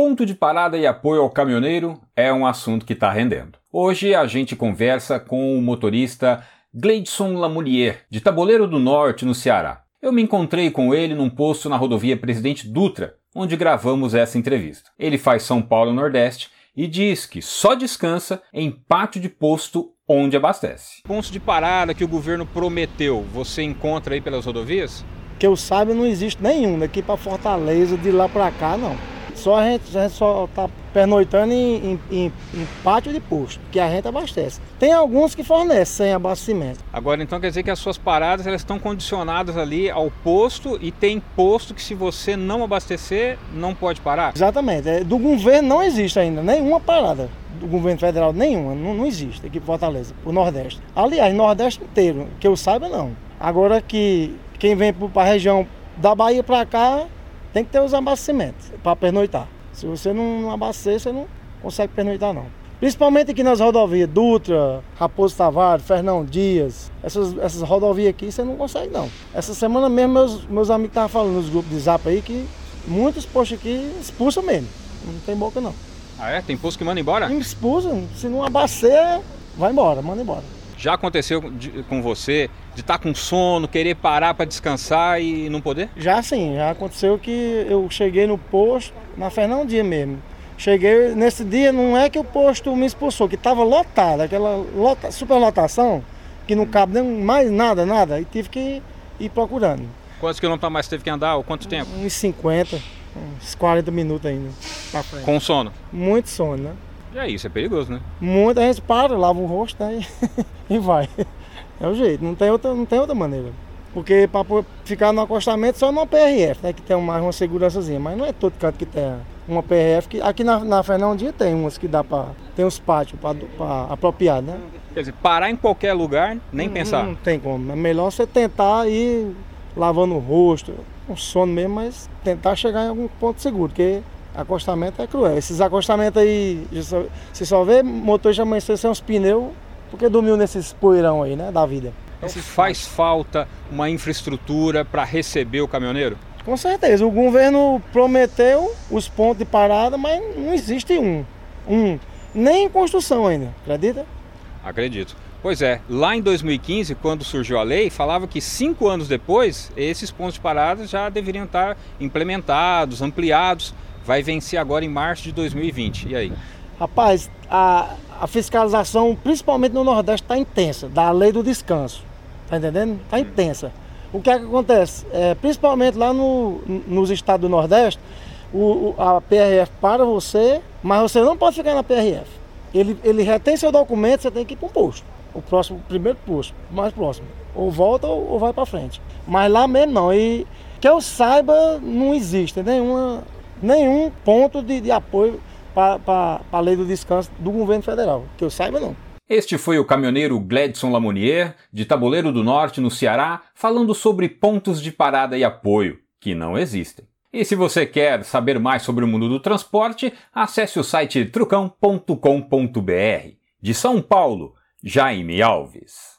Ponto de parada e apoio ao caminhoneiro é um assunto que está rendendo. Hoje a gente conversa com o motorista Gleidson Lamourier, de Taboleiro do Norte, no Ceará. Eu me encontrei com ele num posto na rodovia Presidente Dutra, onde gravamos essa entrevista. Ele faz São Paulo Nordeste e diz que só descansa em pátio de posto onde abastece. Pontos de parada que o governo prometeu, você encontra aí pelas rodovias? Que eu saiba, não existe nenhum daqui para Fortaleza, de lá para cá, não. Só a gente, a gente só está pernoitando em, em, em, pátio de posto, que a gente abastece. Tem alguns que fornecem sem abastecimento. Agora, então quer dizer que as suas paradas elas estão condicionadas ali ao posto e tem posto que se você não abastecer, não pode parar? Exatamente. É, do governo não existe ainda nenhuma parada. Do governo federal, nenhuma. Não, não existe aqui em Fortaleza, o Nordeste. Aliás, Nordeste inteiro, que eu saiba, não. Agora que quem vem para a região da Bahia para cá, tem que ter os abastecimentos para pernoitar. Se você não abastecer, você não consegue pernoitar não. Principalmente aqui nas rodovias, Dutra, Raposo Tavares, Fernão Dias, essas, essas rodovias aqui você não consegue não. Essa semana mesmo meus, meus amigos estavam falando nos grupos de zap aí que muitos postos aqui expulsam mesmo. Não tem boca não. Ah é? Tem posto que manda embora? Expulsam. Se não abastecer, vai embora, manda embora. Já aconteceu com você de estar tá com sono, querer parar para descansar e não poder? Já sim, já aconteceu que eu cheguei no posto, na Fernão Dia mesmo. Cheguei nesse dia, não é que o posto me expulsou, que estava lotado, aquela lota, superlotação, que não cabe nem mais nada, nada, e tive que ir procurando. Quantos quilômetros mais teve que andar ou quanto tempo? Uns 50, uns 40 minutos ainda. Com sono? Muito sono, né? E aí, isso é perigoso, né? Muita gente para, lava o rosto né, e vai. É o jeito, não tem outra, não tem outra maneira. Porque para ficar no acostamento só numa PRF, né? Que tem mais uma segurançazinha. Mas não é todo canto que tem uma PRF. Que, aqui na, na Fernandinha tem umas que dá para. Tem uns pátios para apropriar, né? Quer dizer, parar em qualquer lugar, nem não, pensar. Não tem como. É melhor você tentar ir lavando o rosto, com sono mesmo, mas tentar chegar em algum ponto seguro, porque acostamento é cruel. Esses acostamentos aí, você só vê motorista amanhecer sem uns pneus, porque dormiu nesses poeirão aí, né, da vida. Então faz falta uma infraestrutura para receber o caminhoneiro? Com certeza. O governo prometeu os pontos de parada, mas não existe um. Um. Nem em construção ainda, acredita? Acredito. Pois é, lá em 2015, quando surgiu a lei, falava que cinco anos depois, esses pontos de parada já deveriam estar implementados, ampliados vai vencer agora em março de 2020. E aí? Rapaz, a, a fiscalização, principalmente no Nordeste, está intensa, da lei do descanso. Tá entendendo? Está hum. intensa. O que é que acontece? É, principalmente lá no, nos estados do Nordeste, o, a PRF para você, mas você não pode ficar na PRF. Ele, ele retém seu documento, você tem que ir para um posto. O próximo, o primeiro posto, mais próximo. Ou volta ou, ou vai para frente. Mas lá mesmo não. E que eu saiba, não existe nenhuma nenhum ponto de, de apoio para a lei do descanso do governo federal, que eu saiba não. Este foi o caminhoneiro Gledson Lamounier, de Taboleiro do Norte, no Ceará, falando sobre pontos de parada e apoio, que não existem. E se você quer saber mais sobre o mundo do transporte, acesse o site trucão.com.br. De São Paulo, Jaime Alves.